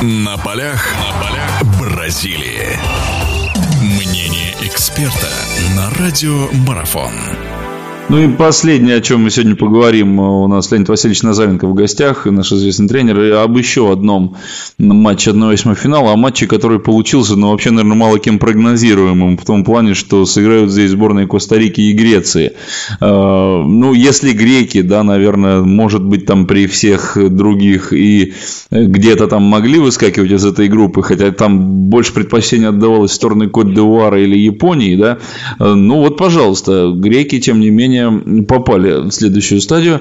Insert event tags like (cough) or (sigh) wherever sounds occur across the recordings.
На полях, на полях Бразилии. Мнение эксперта на радио Марафон. Ну и последнее, о чем мы сегодня поговорим, у нас Леонид Васильевич Назаренко в гостях, наш известный тренер, об еще одном матче 1-8 финала, о матче, который получился, ну, вообще, наверное, мало кем прогнозируемым, в том плане, что сыграют здесь сборные Коста-Рики и Греции. А, ну, если греки, да, наверное, может быть, там при всех других и где-то там могли выскакивать из этой группы, хотя там больше предпочтения отдавалось в сторону Кот-де-Уара или Японии, да, ну вот, пожалуйста, греки, тем не менее, попали в следующую стадию.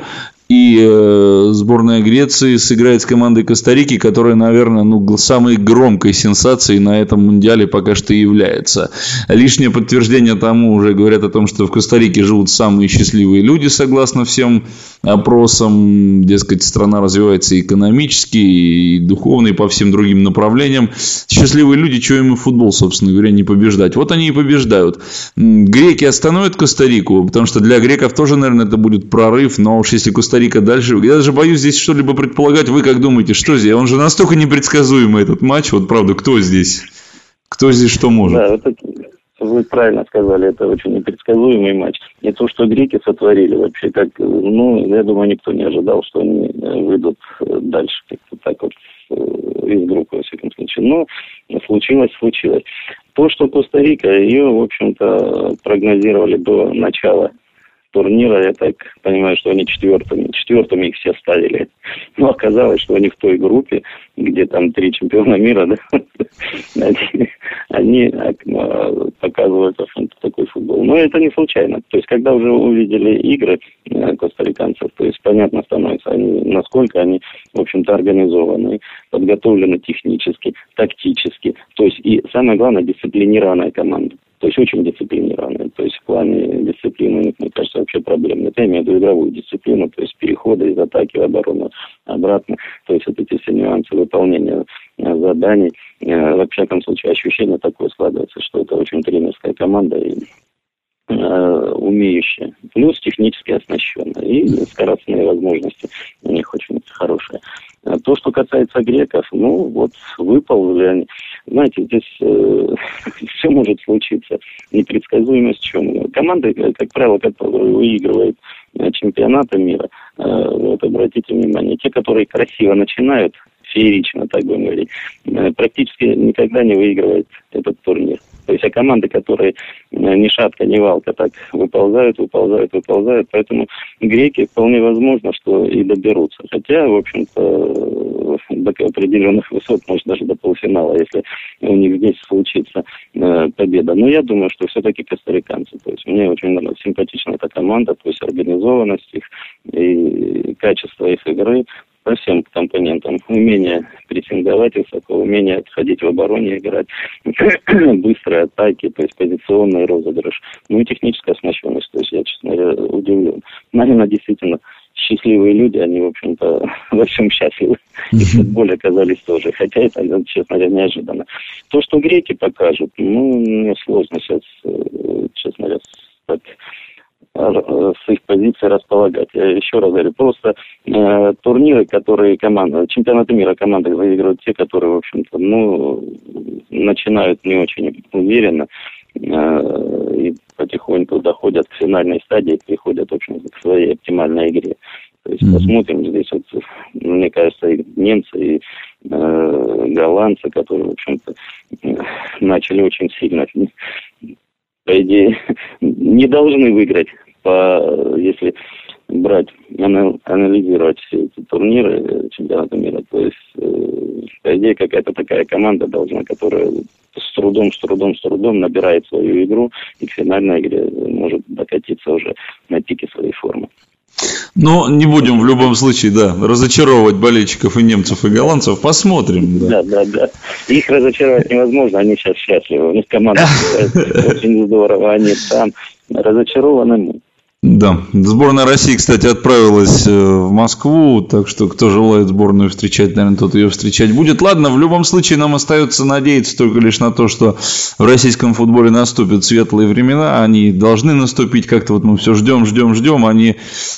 И э, сборная Греции сыграет с командой Коста-Рики, которая, наверное, ну, самой громкой сенсацией на этом мундиале пока что является. Лишнее подтверждение тому уже говорят о том, что в Коста-Рике живут самые счастливые люди, согласно всем опросам. Дескать, страна развивается экономически, и духовно, и по всем другим направлениям. Счастливые люди, что им и футбол, собственно говоря, не побеждать. Вот они и побеждают. Греки остановят Коста-Рику, потому что для греков тоже, наверное, это будет прорыв, но уж если Коста Коста-Рика дальше. Я даже боюсь здесь что-либо предполагать. Вы как думаете, что здесь? Он же настолько непредсказуемый этот матч. Вот правда, кто здесь? Кто здесь что может? Да, это, вы правильно сказали, это очень непредсказуемый матч. Не то, что греки сотворили вообще, как, ну, я думаю, никто не ожидал, что они э, выйдут э, дальше, как-то так вот э, из группы, во всяком случае. Но случилось, случилось. То, что Коста-Рика, ее, в общем-то, прогнозировали до начала турнира, я так понимаю, что они четвертыми, четвертыми их все ставили. Но оказалось, что они в той группе, где там три чемпиона мира, да, (laughs) они, а, показывают такой футбол. Но это не случайно. То есть, когда уже увидели игры э, костариканцев, то есть понятно становится, они, насколько они, в общем-то, организованы, подготовлены технически, тактически. То есть, и самое главное, дисциплинированная команда. То есть очень дисциплинированные. То есть в плане дисциплины у них, мне кажется, вообще проблем нет. Я имею в виду игровую дисциплину, то есть переходы из атаки в оборону обратно. То есть вот эти все нюансы выполнения э, заданий. Э, во всяком случае, ощущение такое складывается, что это очень тренерская команда и э, умеющая, плюс технически оснащенная и скоростные возможности у них очень хорошие. То, что касается греков, ну вот выполнили они. Знаете, здесь э, (laughs) все может случиться. Непредсказуемость чем? Команда, э, как правило, которая выигрывает э, чемпионаты мира, э, вот обратите внимание, те, которые красиво начинают, феерично, так будем говорить, э, практически никогда не выигрывает этот турнир. То есть, а команды, которые э, ни шатка, ни валка так выползают, выползают, выползают. Поэтому греки вполне возможно, что и доберутся. Хотя, в общем-то, до определенных высот, может, даже до полуфинала, если у них здесь случится э, победа. Но я думаю, что все-таки костариканцы. То есть, мне очень нравится, симпатична эта команда, то есть организованность их и качество их игры по всем компонентам. Умение прессинговать высоко, умение отходить в обороне, играть, (coughs) быстрые атаки, то есть позиционный розыгрыш, ну и техническая оснащенность. То есть я, честно говоря, удивлен. Наверное, действительно, счастливые люди, они, в общем-то, (laughs) во всем счастливы. И в футболе оказались тоже. Хотя это, честно говоря, неожиданно. То, что греки покажут, ну, мне сложно сейчас, э, честно говоря, так с их позиции располагать. Я еще раз говорю, просто э, турниры, которые команда, чемпионаты мира команды выигрывают те, которые, в общем-то, ну, начинают не очень уверенно э, и потихоньку доходят к финальной стадии, приходят, в общем к своей оптимальной игре. То есть mm-hmm. посмотрим здесь вот, мне кажется, и немцы, и э, голландцы, которые, в общем-то, начали очень сильно, по идее, не должны выиграть по, если брать, анализировать все эти турниры э, чемпионата мира, то есть, э, по идее, какая-то такая команда должна, которая с трудом, с трудом, с трудом набирает свою игру и к финальной игре может докатиться уже на пике своей формы. Но не будем в любом случае, да, разочаровывать болельщиков и немцев, и голландцев. Посмотрим. Да, да, да. да. Их разочаровать невозможно, они сейчас счастливы. У них команда (laughs) очень здорово, они там разочарованы Да, сборная России, кстати, отправилась э, в Москву, так что кто желает сборную встречать, наверное, тот ее встречать будет. Ладно, в любом случае нам остается надеяться только лишь на то, что в российском футболе наступят светлые времена, они должны наступить, как-то вот мы все ждем, ждем, ждем, они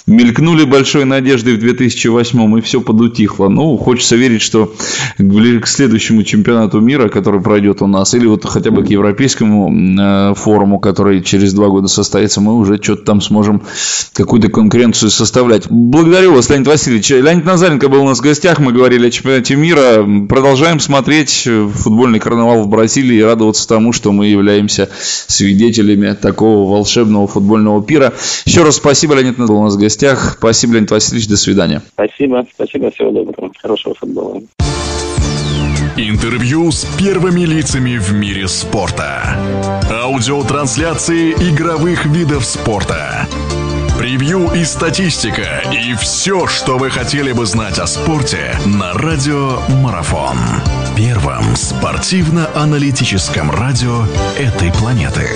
мелькнули большой надеждой в 2008 и все подутихло. Ну, хочется верить, что к следующему чемпионату мира, который пройдет у нас, или вот хотя бы к европейскому э, форуму, который через два года состоится, мы уже что-то там сможем можем какую-то конкуренцию составлять. Благодарю вас, Леонид Васильевич. Леонид Назаренко был у нас в гостях, мы говорили о чемпионате мира. Продолжаем смотреть футбольный карнавал в Бразилии и радоваться тому, что мы являемся свидетелями такого волшебного футбольного пира. Еще раз спасибо, Леонид был у нас в гостях. Спасибо, Леонид Васильевич, до свидания. Спасибо, спасибо, всего доброго, хорошего футбола. Интервью с первыми лицами в мире спорта. Аудиотрансляции игровых видов спорта. Превью и статистика. И все, что вы хотели бы знать о спорте на Радио Марафон. Первом спортивно-аналитическом радио этой планеты.